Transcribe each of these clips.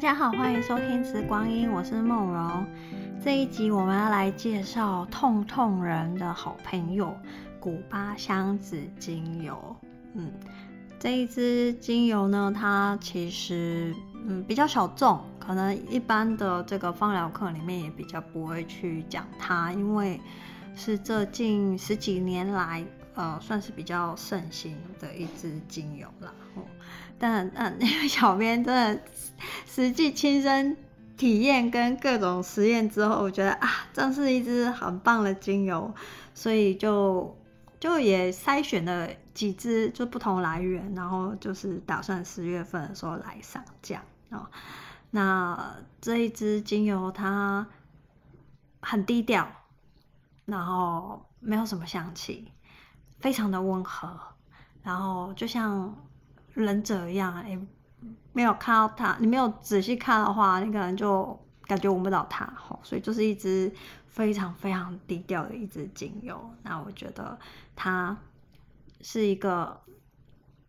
大家好，欢迎收听《慈光音》，我是梦柔。这一集我们要来介绍痛痛人的好朋友——古巴香子精油。嗯，这一支精油呢，它其实嗯比较小众，可能一般的这个芳疗课里面也比较不会去讲它，因为是这近十几年来呃算是比较盛行的一支精油了。但嗯，因为小编真的实际亲身体验跟各种实验之后，我觉得啊，真是一支很棒的精油，所以就就也筛选了几支就不同来源，然后就是打算十月份的时候来上架哦。那这一支精油它很低调，然后没有什么香气，非常的温和，然后就像。忍者一样，哎，没有看到它，你没有仔细看的话，你可能就感觉闻不到它，所以就是一支非常非常低调的一支精油。那我觉得它是一个。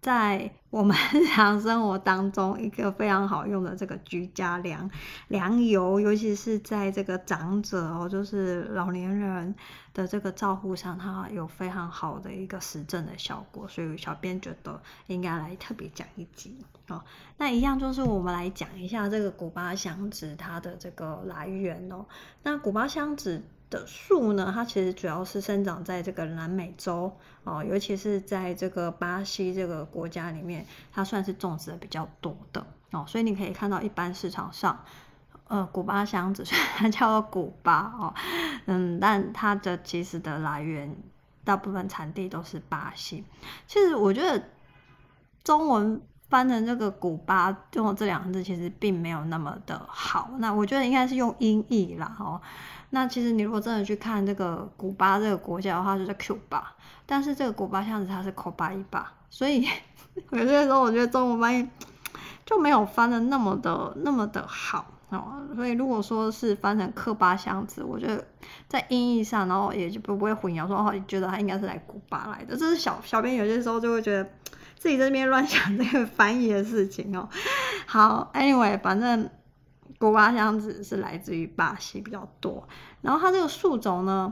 在我们 日常生活当中，一个非常好用的这个居家良良油，尤其是在这个长者哦，就是老年人的这个照护上，它有非常好的一个实证的效果，所以小编觉得应该来特别讲一集哦。那一样就是我们来讲一下这个古巴香子它的这个来源哦。那古巴香子。的树呢，它其实主要是生长在这个南美洲哦，尤其是在这个巴西这个国家里面，它算是种植的比较多的哦，所以你可以看到一般市场上，呃，古巴香子 虽然它叫做古巴哦，嗯，但它的其实的来源大部分产地都是巴西。其实我觉得中文翻成这个古巴用这两个字其实并没有那么的好，那我觉得应该是用音译啦哦。那其实你如果真的去看这个古巴这个国家的话，就叫 Q 巴，但是这个古巴香子它是 Coba 巴，所以有些时候我觉得中文翻译就没有翻的那么的那么的好哦。所以如果说是翻成科巴箱子，我觉得在音译上，然后也就不不会混淆，说哦，你觉得它应该是来古巴来的。这是小小编有些时候就会觉得自己在这边乱想这个翻译的事情哦。好，Anyway，反正。锅巴香子是来自于巴西比较多，然后它这个树种呢，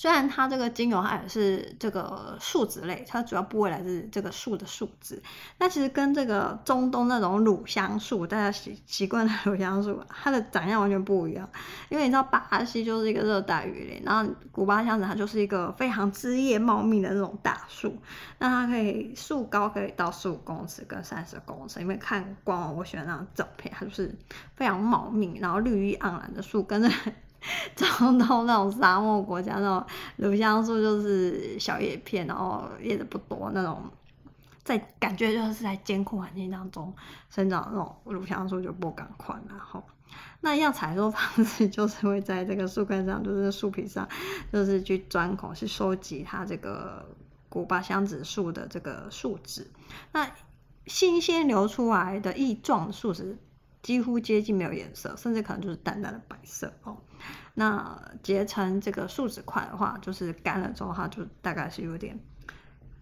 虽然它这个精油它也是这个树脂类，它主要部位来自这个树的树脂，那其实跟这个中东那种乳香树，大家习习惯的乳香树，它的长相完全不一样。因为你知道巴西就是一个热带雨林，然后古巴香子它就是一个非常枝叶茂密的那种大树，那它可以树高可以到十五公尺跟三十公尺，因为看光我选那张照片，它就是非常茂密，然后绿意盎然的树跟着。中东那种沙漠国家，那种乳香树就是小叶片，然后叶子不多那种，在感觉就是在艰苦环境当中生长那种乳香树就不敢宽，然后那一样采收方式 就是会在这个树干上，就是树皮上，就是去钻孔去收集它这个古巴香子树的这个树脂，那新鲜流出来的液状树脂。几乎接近没有颜色，甚至可能就是淡淡的白色哦。那结成这个树脂块的话，就是干了之后，它就大概是有点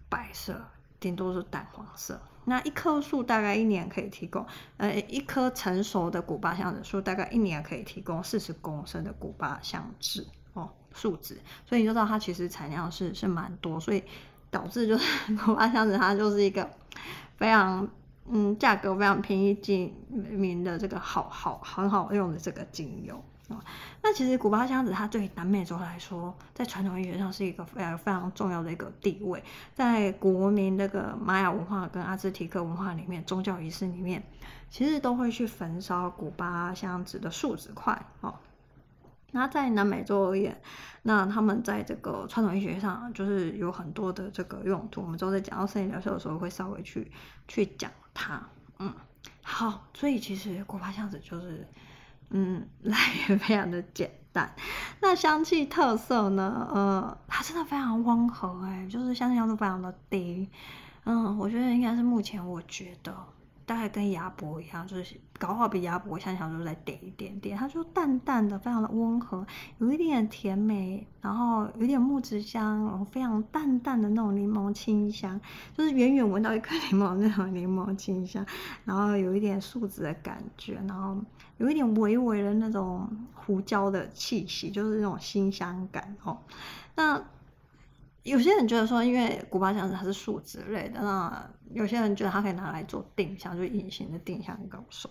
白色，顶多是淡黄色。那一棵树大概一年可以提供，呃，一棵成熟的古巴香子树大概一年可以提供四十公升的古巴香脂哦，树脂。所以你就知道它其实产量是是蛮多，所以导致就是 古巴香子它就是一个非常。嗯，价格非常便宜，精名的这个好好很好用的这个精油啊。那其实古巴香子它对南美洲来说，在传统医学上是一个非常非常重要的一个地位，在国民那个玛雅文化跟阿兹提克文化里面，宗教仪式里面，其实都会去焚烧古巴香子的树脂块哦。那在南美洲而言，那他们在这个传统医学上就是有很多的这个用途。我们之后在讲到生理疗效的时候，会稍微去去讲它。嗯，好，所以其实古巴香子就是，嗯，来源非常的简单。那香气特色呢？呃，它真的非常温和，哎，就是香气强度非常的低。嗯，我觉得应该是目前我觉得大概跟鸭脖一样，就是搞好比鸭脖香香，就再点一点点。它就淡淡的，非常的温和，有一点甜美，然后有点木质香，然后非常淡淡的那种柠檬清香，就是远远闻到一颗 柠檬那种柠檬清香，然后有一点树脂的感觉，然后有一点微微的那种胡椒的气息，就是那种辛香感哦。那有些人觉得说，因为古巴香子它是树脂类的，那有些人觉得它可以拿来做定香，就隐形的定香高手。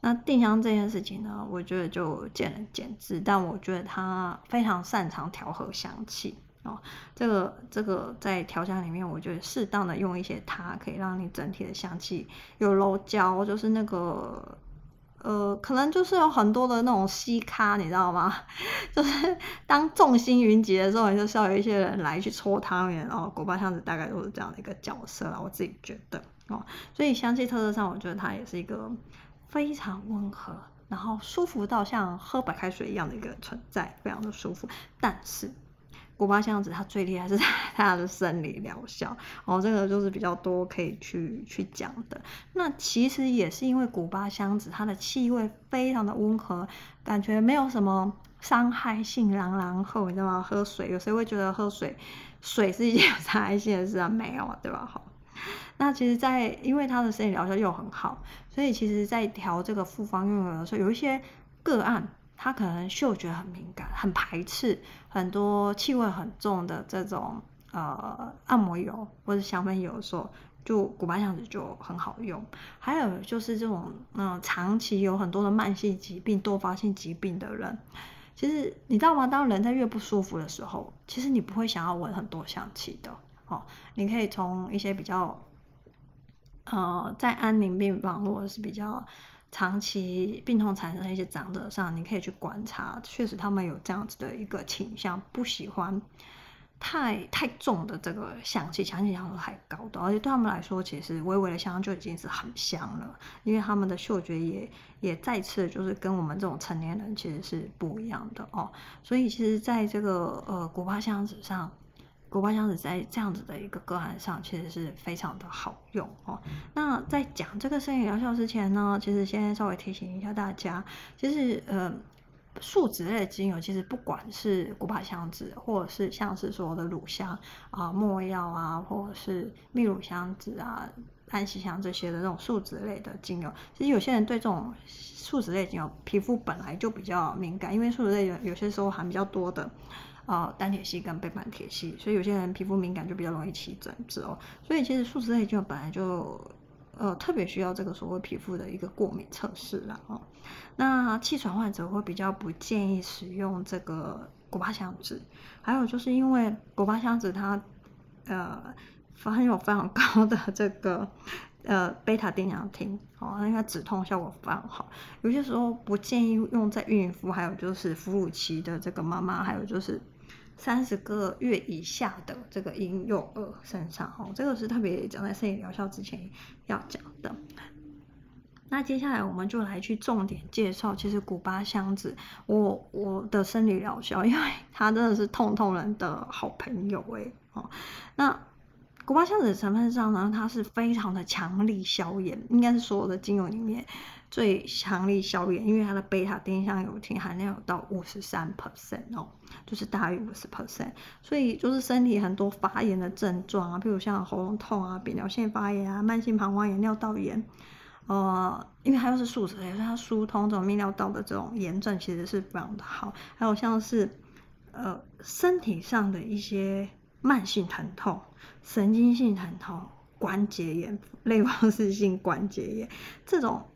那定香这件事情呢，我觉得就见仁见智，但我觉得它非常擅长调和香气哦。这个这个在调香里面，我觉得适当的用一些它，可以让你整体的香气有柔焦，就是那个。呃，可能就是有很多的那种西咖，你知道吗？就是当众星云集的时候，你就需要有一些人来去搓汤圆哦。古巴香子大概都是这样的一个角色啦，我自己觉得哦。所以香气特色上，我觉得它也是一个非常温和，然后舒服到像喝白开水一样的一个存在，非常的舒服。但是。古巴香子它最厉害是 它的生理疗效哦，这个就是比较多可以去去讲的。那其实也是因为古巴香子它的气味非常的温和，感觉没有什么伤害性，朗朗后你知道吗？喝水有谁会觉得喝水水是一件 有伤害性的事啊？没有啊，对吧？好，那其实在，因为它的生理疗效又很好，所以其实在调这个复方用油的时候，有一些个案。他可能嗅觉很敏感，很排斥很多气味很重的这种呃按摩油或者香氛油的时候，就古巴香子就很好用。还有就是这种嗯、长期有很多的慢性疾病、多发性疾病的人，其实你知道吗？当人在越不舒服的时候，其实你不会想要闻很多香气的。哦，你可以从一些比较呃在安宁病房或者是比较。长期病痛产生的一些长者上，你可以去观察，确实他们有这样子的一个倾向，不喜欢太太重的这个香气，香气强度太高的，而且对他们来说，其实微微的香就已经是很香了，因为他们的嗅觉也也再次就是跟我们这种成年人其实是不一样的哦，所以其实在这个呃古巴香子上。古巴香子在这样子的一个个案上，其实是非常的好用哦。那在讲这个生理疗效之前呢，其实先稍微提醒一下大家，其实呃，树脂类的精油，其实不管是古巴香子，或者是像是说的乳香啊、没药啊，或者是秘鲁香子啊、安息香这些的这种树脂类的精油，其实有些人对这种树脂类精油皮肤本来就比较敏感，因为树脂类有有些时候含比较多的。呃，单铁烯跟倍半萜烯，所以有些人皮肤敏感就比较容易起疹子哦。所以其实树脂类就本来就呃特别需要这个所谓皮肤的一个过敏测试啦哦。那气喘患者会比较不建议使用这个古巴香脂，还有就是因为古巴香脂它呃含有非常高的这个呃贝塔丁香烃哦，那个止痛效果非常好。有些时候不建议用在孕妇，还有就是哺乳期的这个妈妈，还有就是。三十个月以下的这个婴幼儿身上，哦，这个是特别讲在生理疗效之前要讲的。那接下来我们就来去重点介绍，其实古巴香子，我我的生理疗效，因为它真的是痛痛人的好朋友哎，哦，那古巴香子的成分上呢，它是非常的强力消炎，应该是所有的精油里面。最强力消炎，因为它的贝塔丁香油烃含量有到五十三 percent 哦，就是大于五十 percent，所以就是身体很多发炎的症状啊，比如像喉咙痛啊、扁桃腺发炎啊、慢性膀胱炎、尿道炎，呃，因为它又是树脂类，所以它疏通这种泌尿道的这种炎症其实是非常的好。还有像是呃身体上的一些慢性疼痛、神经性疼痛、关节炎、类风湿性关节炎这种。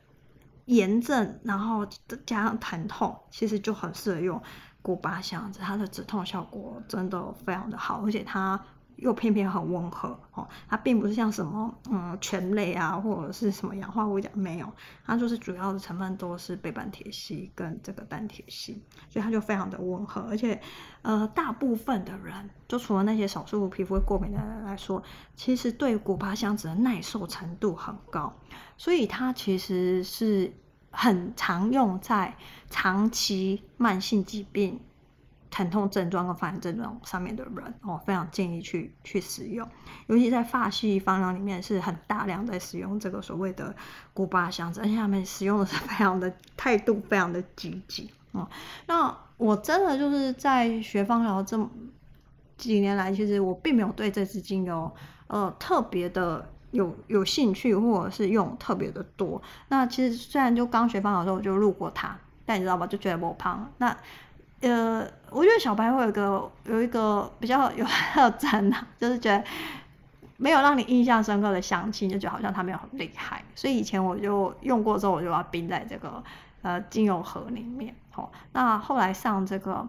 炎症，然后加上疼痛，其实就很适合用古巴香子，它的止痛效果真的非常的好，而且它又偏偏很温和哦，它并不是像什么嗯醛类啊或者是什么氧化物讲没有，它就是主要的成分都是倍半萜烯跟这个单萜烯，所以它就非常的温和，而且呃大部分的人，就除了那些少数皮肤会过敏的人来说，其实对古巴香子的耐受程度很高。所以它其实是很常用在长期慢性疾病疼痛症状跟发炎症状上面的人哦，非常建议去去使用，尤其在发系方疗里面是很大量在使用这个所谓的古巴香子，而且他们使用的是非常的态度非常的积极哦。那我真的就是在学芳疗这么几年来，其实我并没有对这支精油呃特别的有有兴趣，或者是用特别的多。那其实虽然就刚学芳疗的时候我就录过它，但你知道吧，就觉得不胖。那呃，我觉得小白会有一个有一个比较有 特征啊，就是觉得没有让你印象深刻的香气，就觉得好像它没有很厉害。所以以前我就用过之后，我就把它冰在这个呃精油盒里面。好，那后来上这个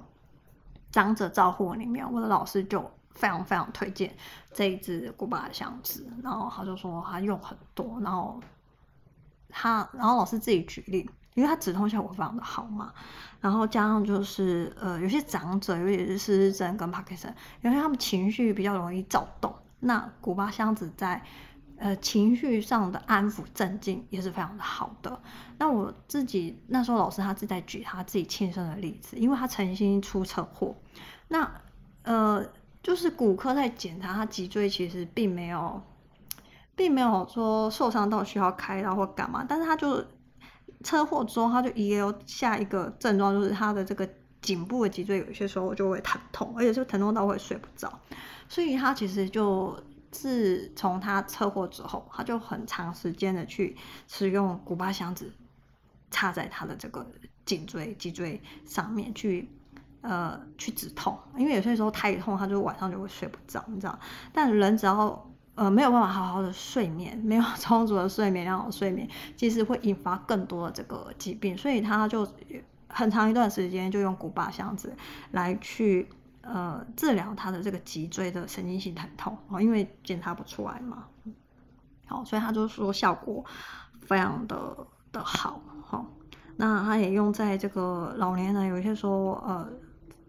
长者照护里面，我的老师就非常非常推荐这一支古巴的香子，然后他就说他用很多，然后他然后老师自己举例。因为它止痛效果非常的好嘛，然后加上就是呃有些长者，尤其是失智症跟帕克森，因为他们情绪比较容易躁动，那古巴箱子在呃情绪上的安抚镇静也是非常的好的。那我自己那时候老师他是在举他自己亲身的例子，因为他曾经出车祸，那呃就是骨科在检查他脊椎其实并没有并没有说受伤到需要开刀或干嘛，但是他就。车祸之后，他就也有下一个症状，就是他的这个颈部的脊椎有些时候就会疼痛，而且是疼痛到会睡不着。所以他其实就自从他车祸之后，他就很长时间的去使用古巴香子，插在他的这个颈椎、脊椎上面去，呃，去止痛。因为有些时候太痛，他就晚上就会睡不着，你知道。但人只要呃，没有办法好好的睡眠，没有 充足的睡眠，良好睡眠，其实会引发更多的这个疾病，所以他就很长一段时间就用古巴箱子来去呃治疗他的这个脊椎的神经性疼痛哦，因为检查不出来嘛，好，所以他就说效果非常的的好，好，那他也用在这个老年人，有些说呃。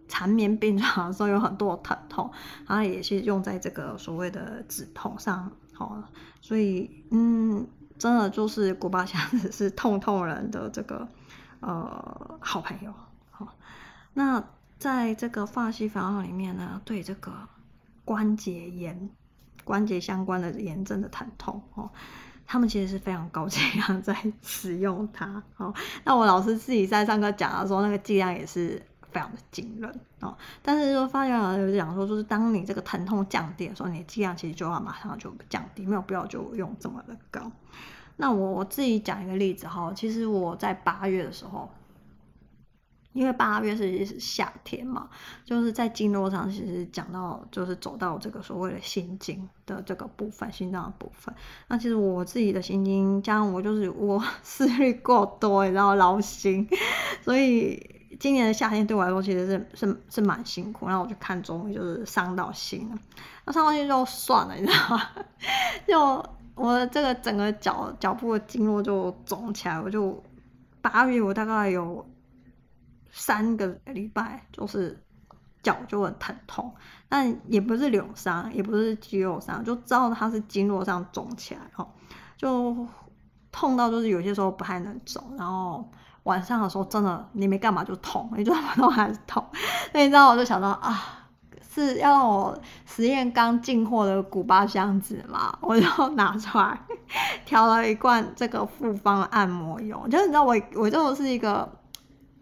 缠绵病床的时候有很多疼痛，然后也是用在这个所谓的止痛上，好，所以嗯，真的就是古巴香子是痛痛人的这个呃好朋友，好，那在这个法系方里面呢，对这个关节炎、关节相关的炎症的疼痛，哦，他们其实是非常高剂量在使用它，好，那我老师自己在上课讲的时候，那个剂量也是。非常的惊人哦，但是说发现有讲说，就是当你这个疼痛降低的时候，你的剂量其实就要马上就降低，没有必要就用这么的高。那我我自己讲一个例子哈，其实我在八月的时候，因为八月是夏天嘛，就是在经络上其实讲到就是走到这个所谓的心经的这个部分，心脏的部分。那其实我自己的心经，加上我就是我 思虑过多，然后劳心，所以。今年的夏天对我来说其实是是是蛮辛苦，然后我就看中医就是伤到心了，那伤到心就算了，你知道吗？就我这个整个脚脚部的经络就肿起来，我就八月我大概有三个礼拜就是脚就很疼痛，但也不是扭伤，也不是肌肉伤，就知道它是经络上肿起来哦，就痛到就是有些时候不太能走，然后。晚上的时候，真的你没干嘛就痛，你怎么都还是痛。那你知道，我就想到啊，是要让我实验刚进货的古巴香子嘛，我就拿出来调了一罐这个复方按摩油。就是你知道，我我就是一个。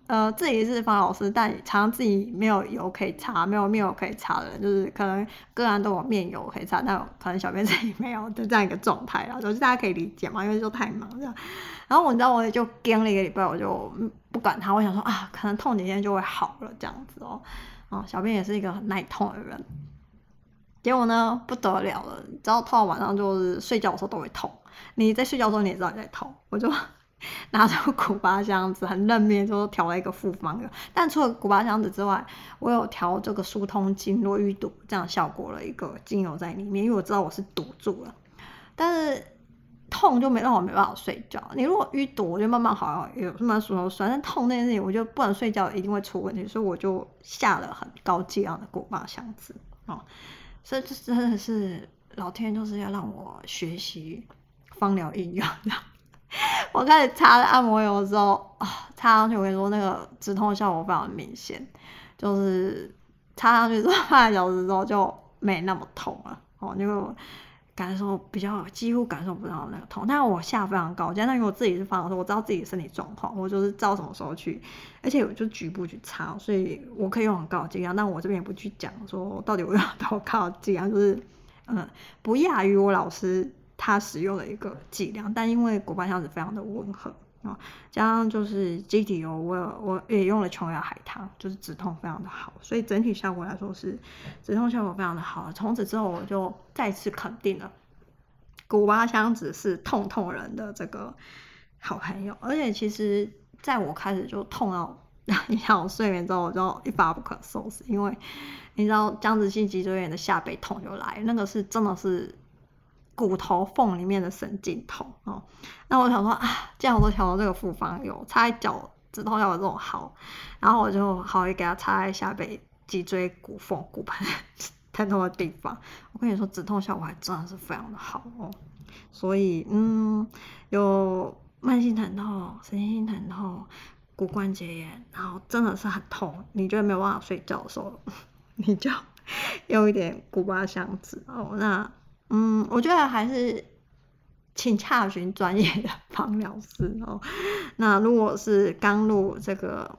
呃，自己是方老师，但常常自己没有油可以擦，没有面油可以擦的，就是可能个人都有面油可以擦，但可能小编 自己没有的这样一个状态啦，就是大家可以理解嘛，因为就太忙这样。然后我知道，我也就跟了一个礼拜，我就不管它，我想说啊，可能痛几天就会好了这样子哦。哦，小编也是一个很耐痛的人，结果呢不得了了，只要痛到晚上就是睡觉的时候都会痛。你在睡觉的时候你也知道你在痛，我就。拿着古巴香子，很认命，就调了一个复方的。但除了古巴香子之外，我有调这个疏通经络淤堵这样效果的一个精油在里面，因为我知道我是堵住了。但是痛就没让我没办法睡觉。你如果淤堵，我就慢慢好，有慢慢疏通酸。但痛那件事情，我就不能睡觉，一定会出问题。所以我就下了很高剂量的古巴香子哦。所以这真的是老天就是要让我学习芳疗应用。我开始擦按摩油之后啊，擦上去我跟你说那个止痛效果非常明显，就是擦上去之后半个小时之后就没那么痛了哦，就感受比较几乎感受不到那个痛。但是我下非常高，加上因为我自己是放松，我知道自己的身体状况，我就是知道什么时候去，而且我就局部去擦，所以我可以用很高的剂量。但我这边也不去讲说到底我用多高的剂量，就是嗯，不亚于我老师他使用的一个剂量，但因为古巴香子非常的温和。啊，加上就是基底油，我我也用了琼瑶海棠，就是止痛非常的好，所以整体效果来说是止痛效果非常的好。从此之后，我就再次肯定了古巴香子是痛痛人的这个好朋友。而且其实在我开始就痛到 影响我睡眠之后，我就一发不可收拾，因为你知道僵直性脊椎炎的下背痛就来，那个是真的是。骨头缝里面的神经痛哦，那我想说啊，既然我都调到这个复方油，擦在脚止痛效果这种好，然后我就好也给它擦在下背脊椎骨缝骨盆疼痛的地方。我跟你说，止痛效果还真的是非常的好哦。所以嗯，有慢性疼痛、神经性疼痛、骨关节炎，然后真的是很痛，你觉得没有办法睡觉的时候，你就用一点古巴香子哦。那嗯，我觉得还是请洽询专业的 芳疗师哦。那如果是刚入这个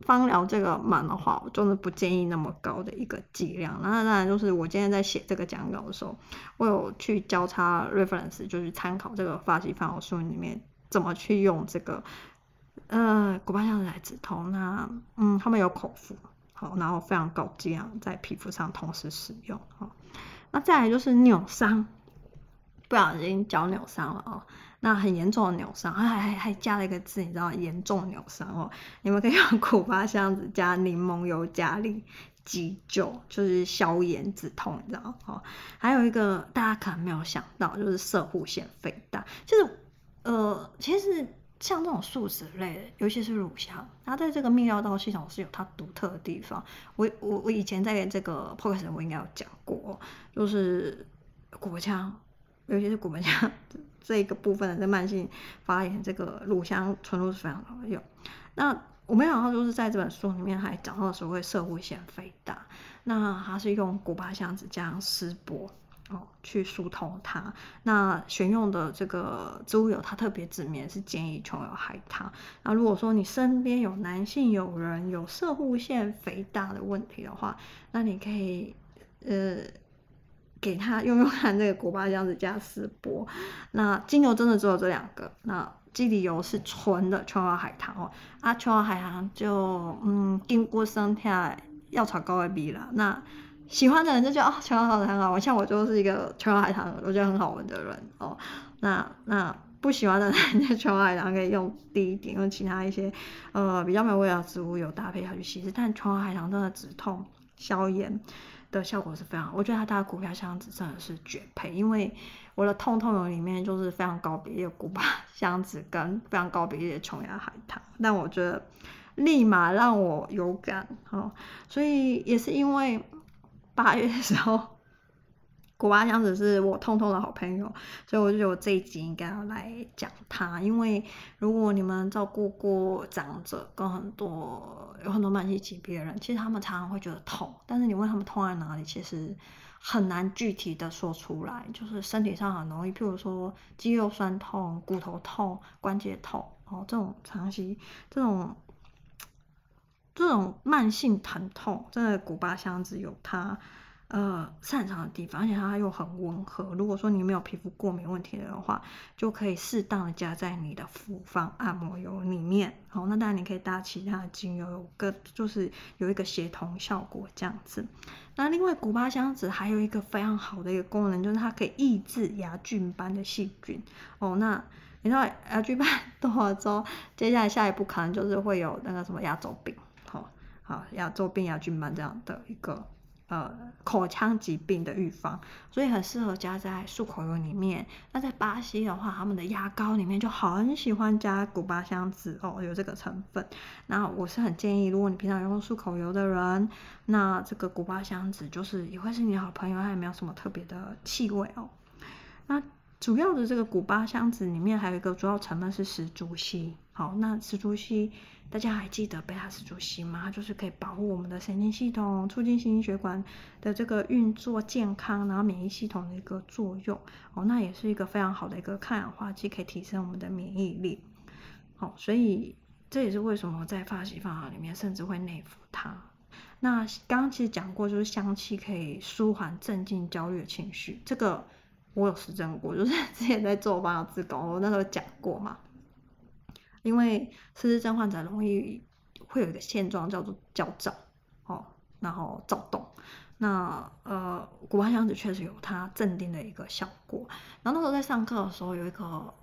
芳疗这个门的话，我真的不建议那么高的一个剂量。那当然就是我今天在写这个讲稿的时候，我有去交叉 reference，就是参考这个法西芳疗书里面怎么去用这个呃古巴香的来止痛。那嗯，他们有口服，好，然后非常高剂量在皮肤上同时使用，好。那再来就是扭伤，不小心脚扭伤了哦，那很严重的扭伤，还还还加了一个字，你知道严重扭伤哦，你们可以 用苦巴香子加柠檬油加力急救，就是消炎止痛，你知道哦。还有一个大家可能没有想到，就是射护腺肥大，就是呃，其实。像这种素食类，尤其是乳香，它在这个泌尿道系统是有它独特的地方。我我我以前在这个 podcast 我应该有讲过，就是骨盆腔，尤其是骨盆腔这一个部分的这慢性发炎，这个乳香纯露是非常好用。那我没想到就是在这本书里面还讲到所谓摄护腺肥大，那它是用古巴香子加上丝柏。哦，去疏通它。那选用的这个植物油，它特别指明是建议琼瑶海棠。那如果说你身边有男性友人有色护腺肥大的问题的话，那你可以呃给他用用看这个古巴香子加丝柏。那精油真的只有这两个。那基底油是纯的琼瑶海棠哦。啊，琼瑶海棠就嗯经过生态药草膏的比啦。那喜欢的人就觉得哦，琼瑶海棠很好闻，像我就是一个琼瑶海棠我觉得很好闻的人哦。那那不喜欢的人，就琼瑶海棠可以用低一点，用其他一些呃比较没有味道植物油搭配下去稀释。但琼瑶海棠真的止痛消炎的效果是非常好，我觉得它搭古巴香子真的是绝配。因为我的痛痛油里面就是非常高比例的古巴香子跟 非常高比例的琼瑶海棠，但我觉得立马让我有感哦，所以也是因为。八月的时候，古巴香子是我痛痛的好朋友，所以我就觉得这一集应该要来讲他。因为如果你们照顾过长者跟很多有很多慢性疾病的人，其实他们常常会觉得痛，但是你问他们痛在哪里，其实很难具体的说出来。就是身体上很容易，譬如说肌肉酸痛、骨头痛、关节痛哦，这种长期这种。这种慢性疼痛，真的古巴香子有它呃擅长的地方，而且它又很温和。如果说你没有皮肤过敏问题的话，就可以适当的加在你的复方按摩油里面。好，那当然你可以搭其他的精油，有个就是有一个协同效果这样子。那另外古巴香子还有一个非常好的一个功能，就是它可以抑制牙菌斑的细菌。哦，那你知道牙菌斑多了之后，接下来下一步可能就是会有那个什么牙周病。啊，牙周病、牙菌斑这样的一个呃口腔疾病的预防，所以很适合加在漱口油里面。那在巴西的话，他们的牙膏里面就很喜欢加古巴香子哦，有这个成分。那我是很建议，如果你平常用漱口油的人，那这个古巴香子就是也会是你好朋友，它也没有什么特别的气味哦。那主要的这个古巴香子里面还有一个主要成分是石竹烯。好，那石竹烯大家还记得贝塔石竹烯吗？它就是可以保护我们的神经系统，促进心血管的这个运作健康，然后免疫系统的一个作用。哦，那也是一个非常好的一个抗氧化剂，可以提升我们的免疫力。好，所以这也是为什么在法西方里面甚至会内服它。那刚刚其实讲过，就是香气可以舒缓、镇静焦虑的情绪，这个。我有实证过，就是之前在做芳疗志工，我那时候讲过嘛。因为失智症患者容易会有一个现状叫做焦躁，哦，然后躁动。那呃，古巴香子确实有它镇定的一个效果。然后那时候在上课的时候，有一个。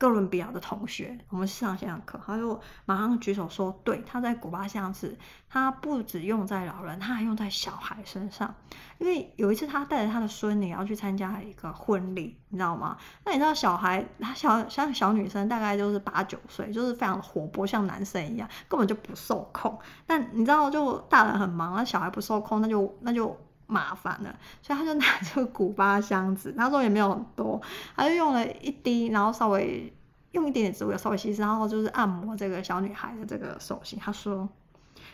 哥伦比亚的同学，我们上线上课，他就马上举手说：“对，他在古巴香子，他不只用在老人，他还用在小孩身上。因为有一次他带着他的孙女要去参加一个婚礼，你知道吗？那你知道小孩，他小像小女生，大概就是八九岁，就是非常活泼，像男生一样，根本就不受控。但你知道，就大人很忙，那小孩不受控，那就那就。”麻烦了，所以他就拿这个 古巴箱子，他说也没有很多，他就用了一滴，然后稍微用一点点植物油稍微稀释，然后就是按摩这个小女孩的这个手心。他说，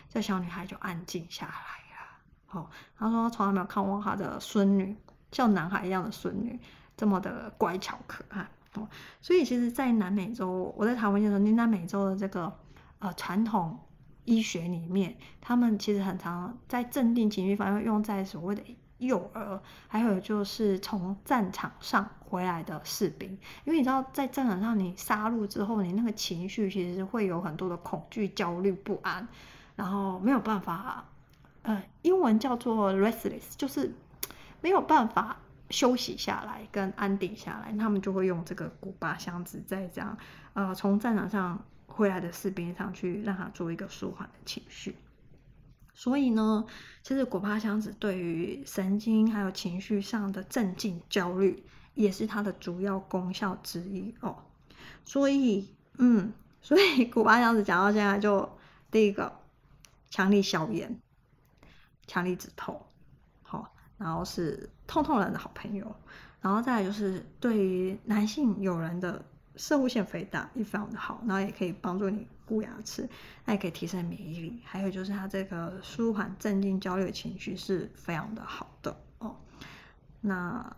这小女孩就安静下来了。哦，他说他从来没有看过他的孙女像男孩一样的孙女这么的乖巧可爱。哦，所以其实，在南美洲，我在台湾的时候，南美洲的这个呃传统。医学里面，他们其实很常在镇定情绪方面用在所谓的幼儿，还有就是从战场上回来的士兵，因为你知道在战场上你杀戮之后，你那个情绪其实会有很多的恐惧、焦虑、不安，然后没有办法，呃，英文叫做 restless，就是没有办法休息下来跟安定下来，他们就会用这个古巴箱子在这样，呃，从战场上。回来的士兵上去，让他做一个舒缓的情绪。所以呢，其实古巴香子对于神经还有情绪上的镇静、焦虑，也是它的主要功效之一哦。所以，嗯，所以古巴香子讲到现在就，第一个强力消炎、强力止痛，好、哦，然后是痛痛人的好朋友，然后再就是对于男性友人的。摄护腺肥大也非常的好，然后也可以帮助你固牙齿，那也可以提升免疫力。还有就是它这个舒缓、镇静、焦虑的情绪是非常的好的哦。那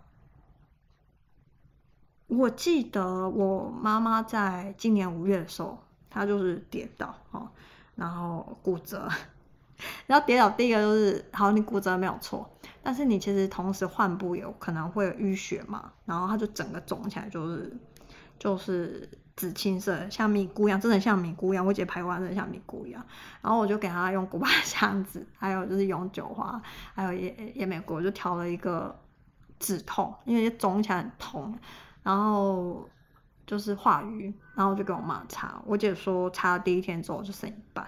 我记得我妈妈在今年五月的时候，她就是跌倒哦，然后骨折。然后跌倒第一个就是，好，你骨折没有错，但是你其实同时患部有可能会有淤血嘛，然后它就整个肿起来，就是。就是紫青色，像米糊一样，真的像米糊一样。我姐拍完真的像米糊一样。然后我就给她用古巴香子，还有就是永久花，还有野野莓果，我就调了一个止痛，因为肿起来很痛。然后就是化瘀，然后就给我妈擦。我姐说擦了第一天之后就剩一半，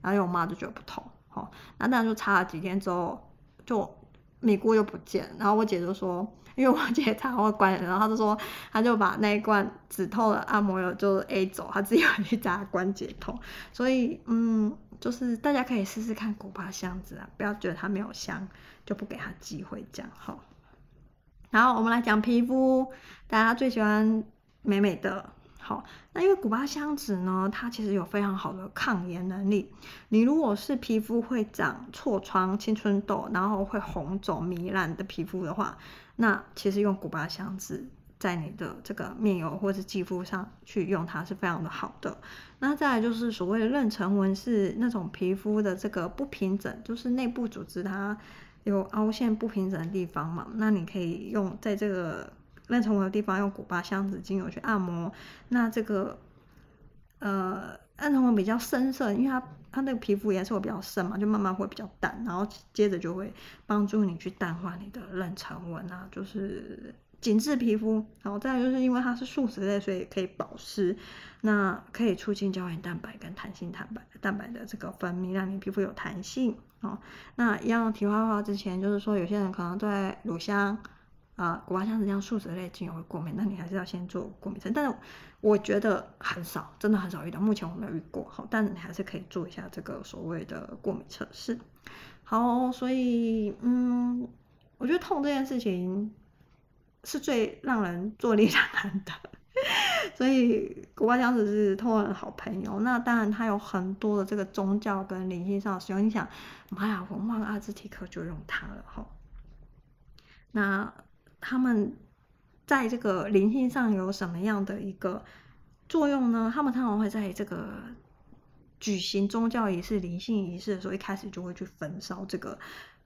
然后我妈就觉得不痛。好，那当然就擦了几天之后，就米糊又不见。然后我姐就说。因为我姐她会关，然后她就说，她就把那一罐止痛的按摩油就 A 走，她自己回去扎关节痛。所以，嗯，就是大家可以试试看古巴香子啊，不要觉得它没有香就不给它机会这样哈。然后我们来讲皮肤，大家最喜欢美美的。好，那因为古巴香子呢，它其实有非常好的抗炎能力。你如果是皮肤会长痤疮、青春痘，然后会红肿糜烂的皮肤的话，那其实用古巴香子在你的这个面油或是肌肤上去用它是非常的好的。那再来就是所谓的妊娠纹，是那种皮肤的这个不平整，就是内部组织它有凹陷不平整的地方嘛，那你可以用在这个。妊娠纹的地方用古巴香子精油去按摩，那这个呃妊娠纹比较深色，因为它它那个皮肤颜色会比较深嘛，就慢慢会比较淡，然后接着就会帮助你去淡化你的妊娠纹啊，就是紧致皮肤。然后再来就是因为它是素食类，所以可以保湿，那可以促进胶原蛋白跟弹性蛋白蛋白的这个分泌，让你皮肤有弹性哦。那一样题外话之前就是说，有些人可能对乳香。啊，古巴香子这样树脂类精油会过敏，那你还是要先做过敏测。但是我觉得很少，真的很少遇到，目前我没有遇过。好，但你还是可以做一下这个所谓的过敏测试。好，所以嗯，我觉得痛这件事情，是最让人坐立难安的。所以古巴香子是痛的好朋友。那当然，它有很多的这个宗教跟灵性上使用。你想，玛雅文化阿兹提克就用它了哈。那他们在这个灵性上有什么样的一个作用呢？他们通常会在这个举行宗教仪式、灵性仪式的时候，一开始就会去焚烧这个。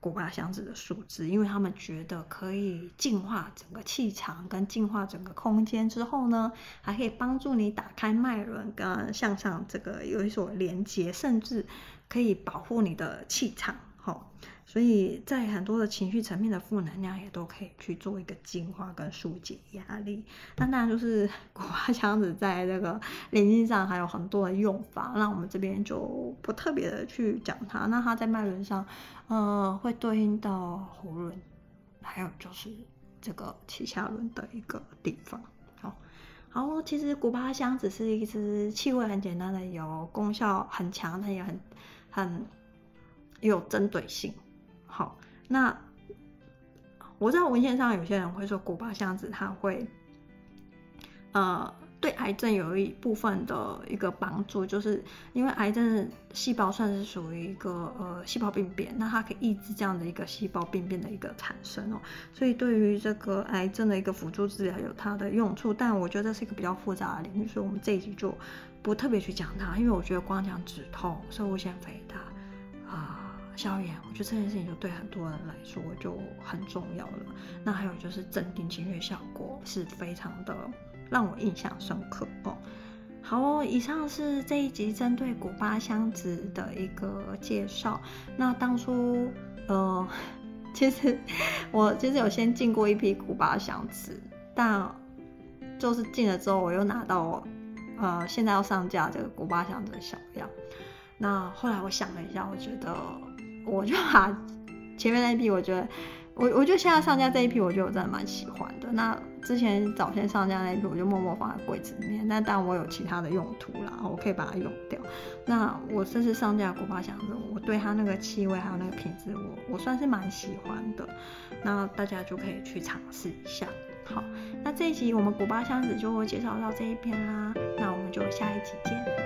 古巴箱子的树枝，因为他们觉得可以净化整个气场跟净化整个空间之后呢，还可以帮助你打开脉轮跟向上这个有一所连接，甚至可以保护你的气场。好，所以在很多的情绪层面的负能量也都可以去做一个净化跟疏解压力。那当然就是古巴香子在这个灵性上还有很多的用法，那我们这边就不特别的去讲它。那它在脉轮上，呃，会对应到喉轮，还有就是这个脐下轮的一个地方。好，好，其实古巴香只是一支气味很简单的油，功效很强，它也很很。有针对性，那我知道文献上有些人会说古巴香子它会，呃，对癌症有一部分的一个帮助，就是因为癌症细胞算是属于一个呃细胞病变，那它可以抑制这样的一个细胞病变的一个产生哦，所以对于这个癌症的一个辅助治疗有它的用处，但我觉得这是一个比较复杂的领域，所以我们这一集就不特别去讲它，因为我觉得光讲止痛、摄护腺肥大啊。消炎，我觉得这件事情就对很多人来说就很重要了。那还有就是镇定情绪效果是非常的让我印象深刻哦。好哦，以上是这一集针对古巴香子的一个介绍。那当初呃，其实我其实有先进过一批古巴香子，但就是进了之后，我又拿到呃现在要上架这个古巴香子的小样。那后来我想了一下，我觉得。我就把前面那一批，我觉得我我就现在上架这一批，我觉得我真的蛮喜欢的。那之前早先上架那一批，我就默默放在柜子里面。但当然我有其他的用途啦，我可以把它用掉。那我这次上架古巴箱子，我对它那个气味还有那个品质，我我算是蛮喜欢的。那大家就可以去尝试一下。好，那这一集我们古巴箱子就会介绍到这一边啦。那我们就下一集见。